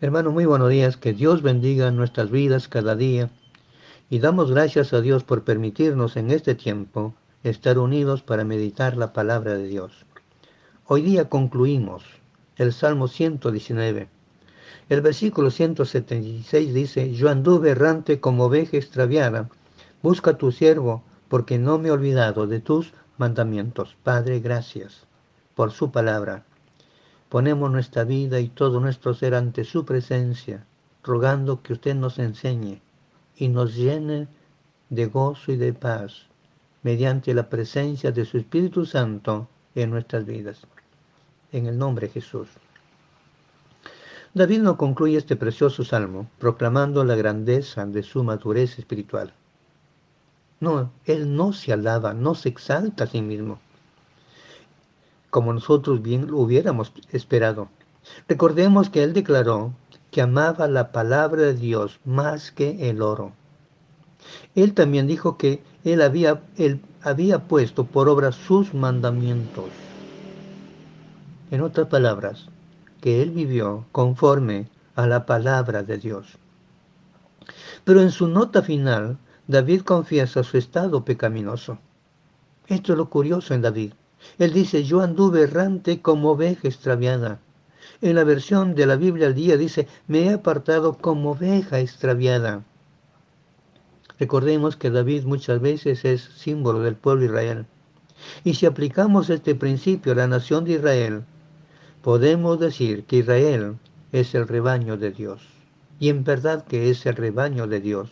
Hermano, muy buenos días. Que Dios bendiga nuestras vidas cada día. Y damos gracias a Dios por permitirnos en este tiempo estar unidos para meditar la palabra de Dios. Hoy día concluimos el Salmo 119. El versículo 176 dice, Yo anduve errante como oveja extraviada. Busca a tu siervo, porque no me he olvidado de tus mandamientos. Padre, gracias por su palabra. Ponemos nuestra vida y todo nuestro ser ante su presencia, rogando que usted nos enseñe y nos llene de gozo y de paz mediante la presencia de su Espíritu Santo en nuestras vidas. En el nombre de Jesús. David no concluye este precioso salmo proclamando la grandeza de su madurez espiritual. No, él no se alaba, no se exalta a sí mismo como nosotros bien lo hubiéramos esperado. Recordemos que él declaró que amaba la palabra de Dios más que el oro. Él también dijo que él había, él había puesto por obra sus mandamientos. En otras palabras, que él vivió conforme a la palabra de Dios. Pero en su nota final, David confiesa su estado pecaminoso. Esto es lo curioso en David. Él dice, yo anduve errante como oveja extraviada. En la versión de la Biblia al día dice, me he apartado como oveja extraviada. Recordemos que David muchas veces es símbolo del pueblo Israel. Y si aplicamos este principio a la nación de Israel, podemos decir que Israel es el rebaño de Dios. Y en verdad que es el rebaño de Dios.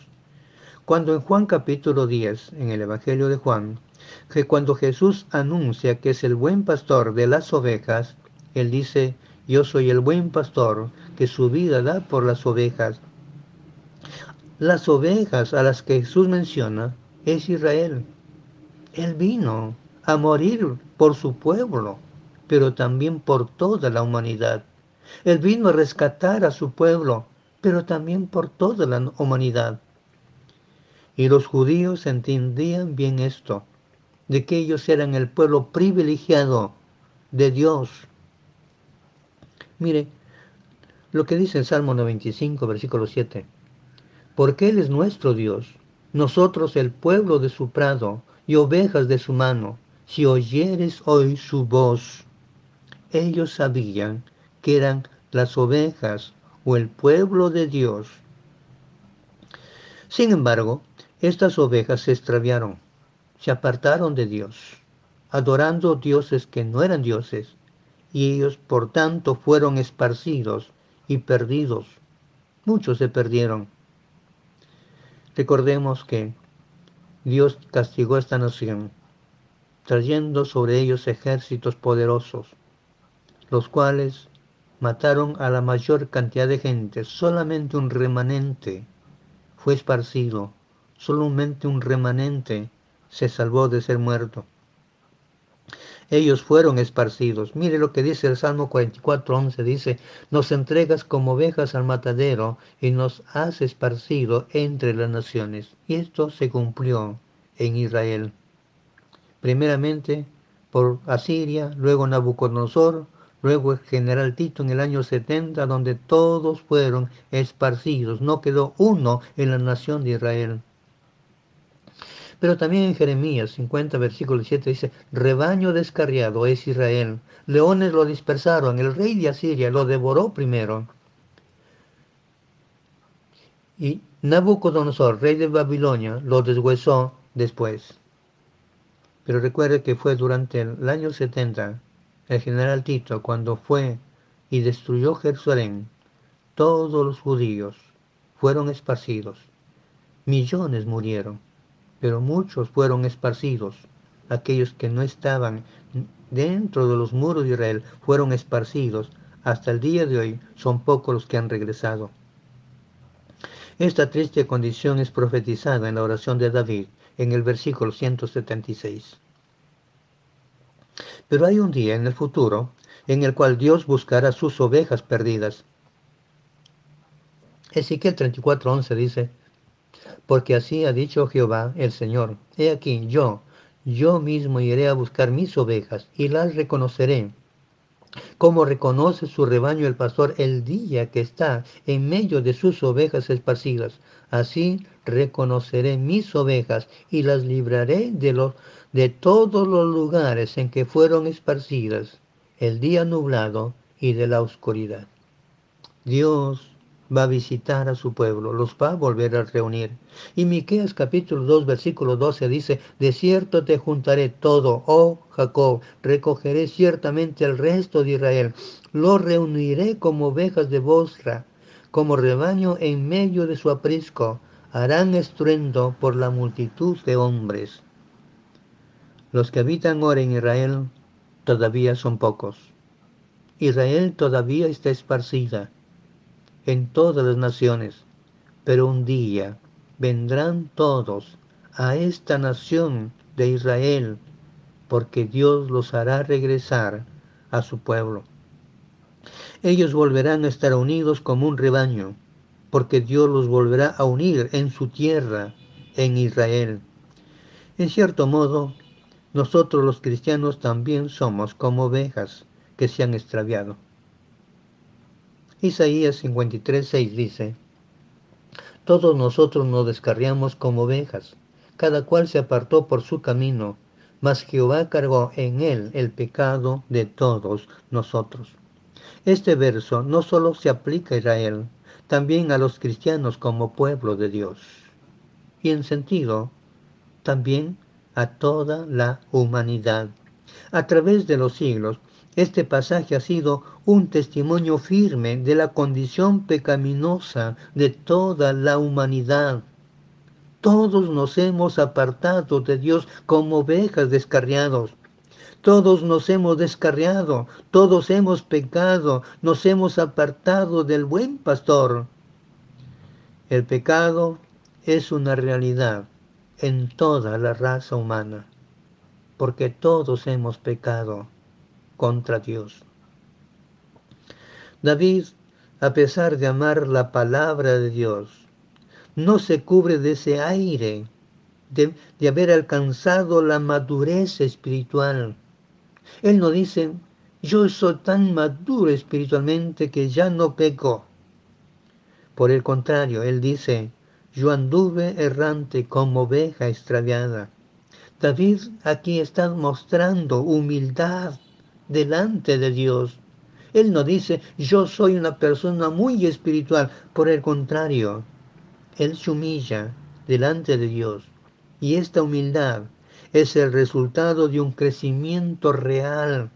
Cuando en Juan capítulo 10, en el Evangelio de Juan, que cuando Jesús anuncia que es el buen pastor de las ovejas, Él dice, yo soy el buen pastor que su vida da por las ovejas. Las ovejas a las que Jesús menciona es Israel. Él vino a morir por su pueblo, pero también por toda la humanidad. Él vino a rescatar a su pueblo, pero también por toda la humanidad. Y los judíos entendían bien esto de que ellos eran el pueblo privilegiado de Dios. Mire lo que dice el Salmo 95, versículo 7. Porque Él es nuestro Dios, nosotros el pueblo de su prado y ovejas de su mano. Si oyeres hoy su voz, ellos sabían que eran las ovejas o el pueblo de Dios. Sin embargo, estas ovejas se extraviaron se apartaron de Dios, adorando dioses que no eran dioses, y ellos por tanto fueron esparcidos y perdidos. Muchos se perdieron. Recordemos que Dios castigó a esta nación, trayendo sobre ellos ejércitos poderosos, los cuales mataron a la mayor cantidad de gente. Solamente un remanente fue esparcido, solamente un remanente se salvó de ser muerto. Ellos fueron esparcidos. Mire lo que dice el Salmo 44.11. Dice, nos entregas como ovejas al matadero y nos has esparcido entre las naciones. Y esto se cumplió en Israel. Primeramente por Asiria, luego Nabucodonosor, luego el general Tito en el año 70, donde todos fueron esparcidos. No quedó uno en la nación de Israel. Pero también en Jeremías 50, versículo 7 dice, rebaño descarriado es Israel, leones lo dispersaron, el rey de Asiria lo devoró primero. Y Nabucodonosor, rey de Babilonia, lo deshuesó después. Pero recuerde que fue durante el año 70, el general Tito, cuando fue y destruyó Jerusalén, todos los judíos fueron esparcidos. Millones murieron pero muchos fueron esparcidos. Aquellos que no estaban dentro de los muros de Israel fueron esparcidos. Hasta el día de hoy son pocos los que han regresado. Esta triste condición es profetizada en la oración de David en el versículo 176. Pero hay un día en el futuro en el cual Dios buscará sus ovejas perdidas. Ezequiel 34:11 dice, porque así ha dicho Jehová el Señor. He aquí, yo, yo mismo iré a buscar mis ovejas y las reconoceré. Como reconoce su rebaño el pastor el día que está en medio de sus ovejas esparcidas. Así reconoceré mis ovejas y las libraré de, los, de todos los lugares en que fueron esparcidas, el día nublado y de la oscuridad. Dios va a visitar a su pueblo, los va a volver a reunir. Y Miqueas capítulo 2 versículo 12 dice, de cierto te juntaré todo, oh Jacob, recogeré ciertamente el resto de Israel, lo reuniré como ovejas de Bosra, como rebaño en medio de su aprisco, harán estruendo por la multitud de hombres. Los que habitan ahora en Israel todavía son pocos. Israel todavía está esparcida en todas las naciones, pero un día vendrán todos a esta nación de Israel, porque Dios los hará regresar a su pueblo. Ellos volverán a estar unidos como un rebaño, porque Dios los volverá a unir en su tierra, en Israel. En cierto modo, nosotros los cristianos también somos como ovejas que se han extraviado. Isaías 53, dice, Todos nosotros nos descarriamos como ovejas, cada cual se apartó por su camino, mas Jehová cargó en él el pecado de todos nosotros. Este verso no solo se aplica a Israel, también a los cristianos como pueblo de Dios, y en sentido también a toda la humanidad. A través de los siglos, este pasaje ha sido un testimonio firme de la condición pecaminosa de toda la humanidad. Todos nos hemos apartado de Dios como ovejas descarriados. Todos nos hemos descarriado, todos hemos pecado, nos hemos apartado del buen pastor. El pecado es una realidad en toda la raza humana, porque todos hemos pecado contra Dios. David, a pesar de amar la palabra de Dios, no se cubre de ese aire de, haber alcanzado la madurez espiritual. Él no dice, yo soy tan maduro espiritualmente que ya no peco. Por el contrario, él dice, yo anduve errante como oveja extraviada. David aquí está mostrando humildad delante de Dios. Él no dice, yo soy una persona muy espiritual. Por el contrario, Él se humilla delante de Dios. Y esta humildad es el resultado de un crecimiento real,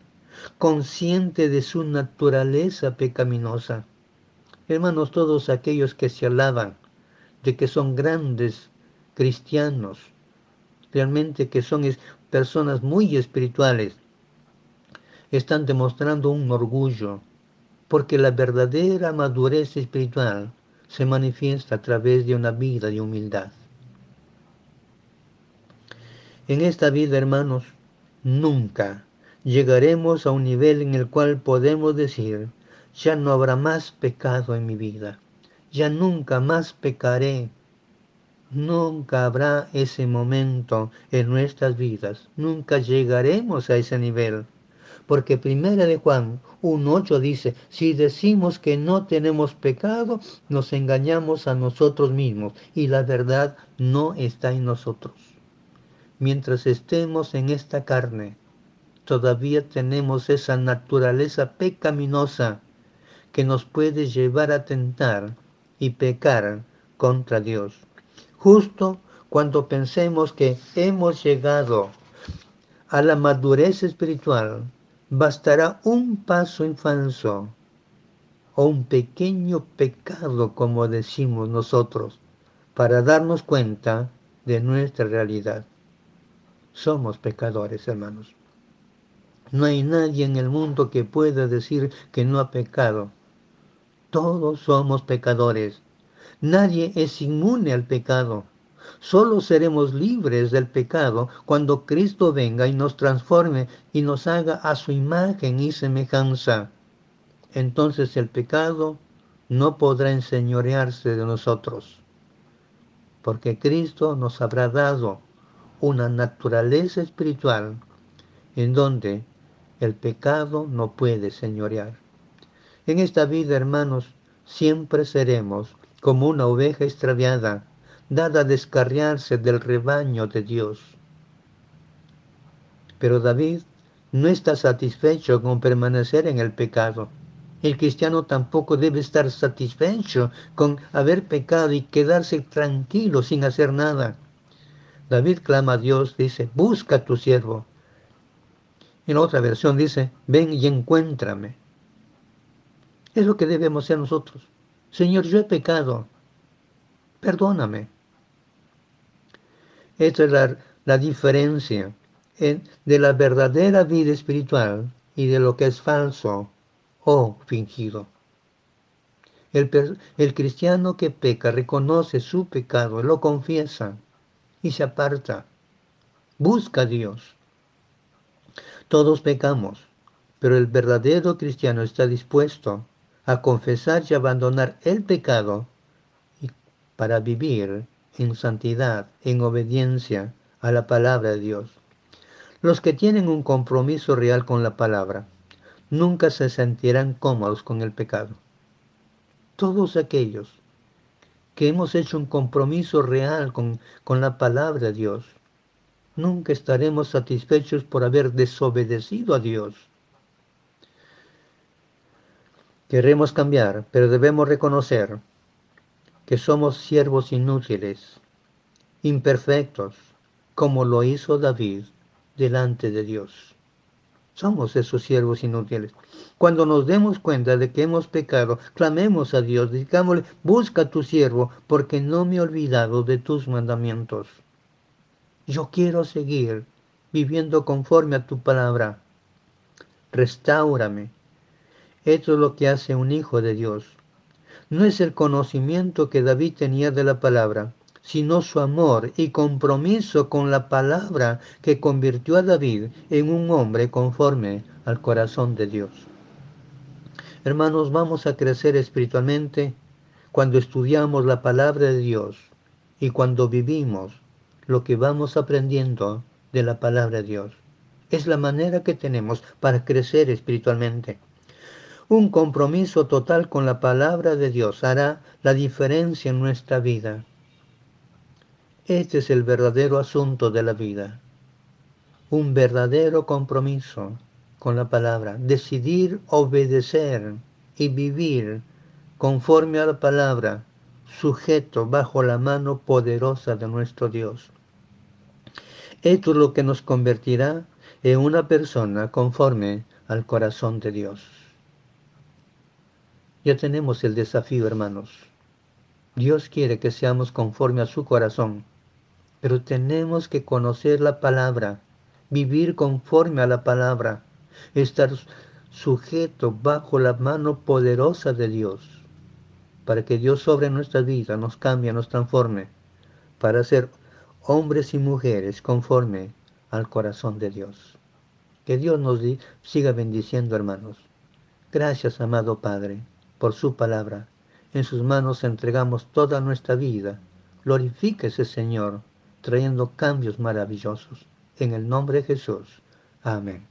consciente de su naturaleza pecaminosa. Hermanos, todos aquellos que se alaban de que son grandes cristianos, realmente que son personas muy espirituales, están demostrando un orgullo, porque la verdadera madurez espiritual se manifiesta a través de una vida de humildad. En esta vida, hermanos, nunca llegaremos a un nivel en el cual podemos decir, ya no habrá más pecado en mi vida, ya nunca más pecaré. Nunca habrá ese momento en nuestras vidas, nunca llegaremos a ese nivel porque primera de Juan 1.8 dice, si decimos que no tenemos pecado, nos engañamos a nosotros mismos y la verdad no está en nosotros. Mientras estemos en esta carne, todavía tenemos esa naturaleza pecaminosa que nos puede llevar a tentar y pecar contra Dios. Justo cuando pensemos que hemos llegado a la madurez espiritual, bastará un paso falso o un pequeño pecado, como decimos nosotros, para darnos cuenta de nuestra realidad. Somos pecadores, hermanos. No hay nadie en el mundo que pueda decir que no ha pecado. Todos somos pecadores. Nadie es inmune al pecado. Solo seremos libres del pecado cuando Cristo venga y nos transforme y nos haga a su imagen y semejanza. Entonces el pecado no podrá enseñorearse de nosotros, porque Cristo nos habrá dado una naturaleza espiritual en donde el pecado no puede señorear. En esta vida, hermanos, siempre seremos como una oveja extraviada, dada a descarriarse del rebaño de Dios. Pero David no está satisfecho con permanecer en el pecado. El cristiano tampoco debe estar satisfecho con haber pecado y quedarse tranquilo sin hacer nada. David clama a Dios, dice, busca a tu siervo. En la otra versión dice, ven y encuéntrame. Es lo que debemos hacer nosotros. Señor, yo he pecado. Perdóname. Esta es la, la diferencia de la verdadera vida espiritual y de lo que es falso o fingido. El, el, cristiano que peca reconoce su pecado, lo confiesa y se aparta. Busca a Dios. Todos pecamos, pero el verdadero cristiano está dispuesto a confesar y abandonar el pecado para vivir en santidad, en obediencia a la palabra de Dios. Los que tienen un compromiso real con la palabra nunca se sentirán cómodos con el pecado. Todos aquellos que hemos hecho un compromiso real con, con la palabra de Dios, nunca estaremos satisfechos por haber desobedecido a Dios. Queremos cambiar, pero debemos reconocer que somos siervos inútiles, imperfectos, como lo hizo David delante de Dios. Somos esos siervos inútiles. Cuando nos demos cuenta de que hemos pecado, clamemos a Dios, digámosle, busca tu siervo, porque no me he olvidado de tus mandamientos. Yo quiero seguir viviendo conforme a tu palabra. Restáurame. Esto es lo que hace un hijo de Dios. No es el conocimiento que David tenía de la palabra, sino su amor y compromiso con la palabra que convirtió a David en un hombre conforme al corazón de Dios. Hermanos, vamos a crecer espiritualmente cuando estudiamos la palabra de Dios y cuando vivimos lo que vamos aprendiendo de la palabra de Dios. Es la manera que tenemos para crecer espiritualmente. Un compromiso total con la palabra de Dios hará la diferencia en nuestra vida. Este es el verdadero asunto de la vida. Un verdadero compromiso con la palabra. Decidir obedecer y vivir conforme a la palabra, sujeto bajo la mano poderosa de nuestro Dios. Esto es lo que nos convertirá en una persona conforme al corazón de Dios. Ya tenemos el desafío, hermanos. Dios quiere que seamos conforme a su corazón pero tenemos que conocer la palabra, vivir conforme a la palabra, estar sujeto bajo la mano poderosa de Dios, para que Dios sobre nuestra vida nos cambie, nos transforme, para ser hombres y mujeres conforme al corazón de Dios. Que Dios nos siga bendiciendo, hermanos. Gracias, amado Padre, por su palabra. En sus manos entregamos toda nuestra vida. Glorifíquese, Señor, trayendo cambios maravillosos. En el nombre de Jesús. Amén.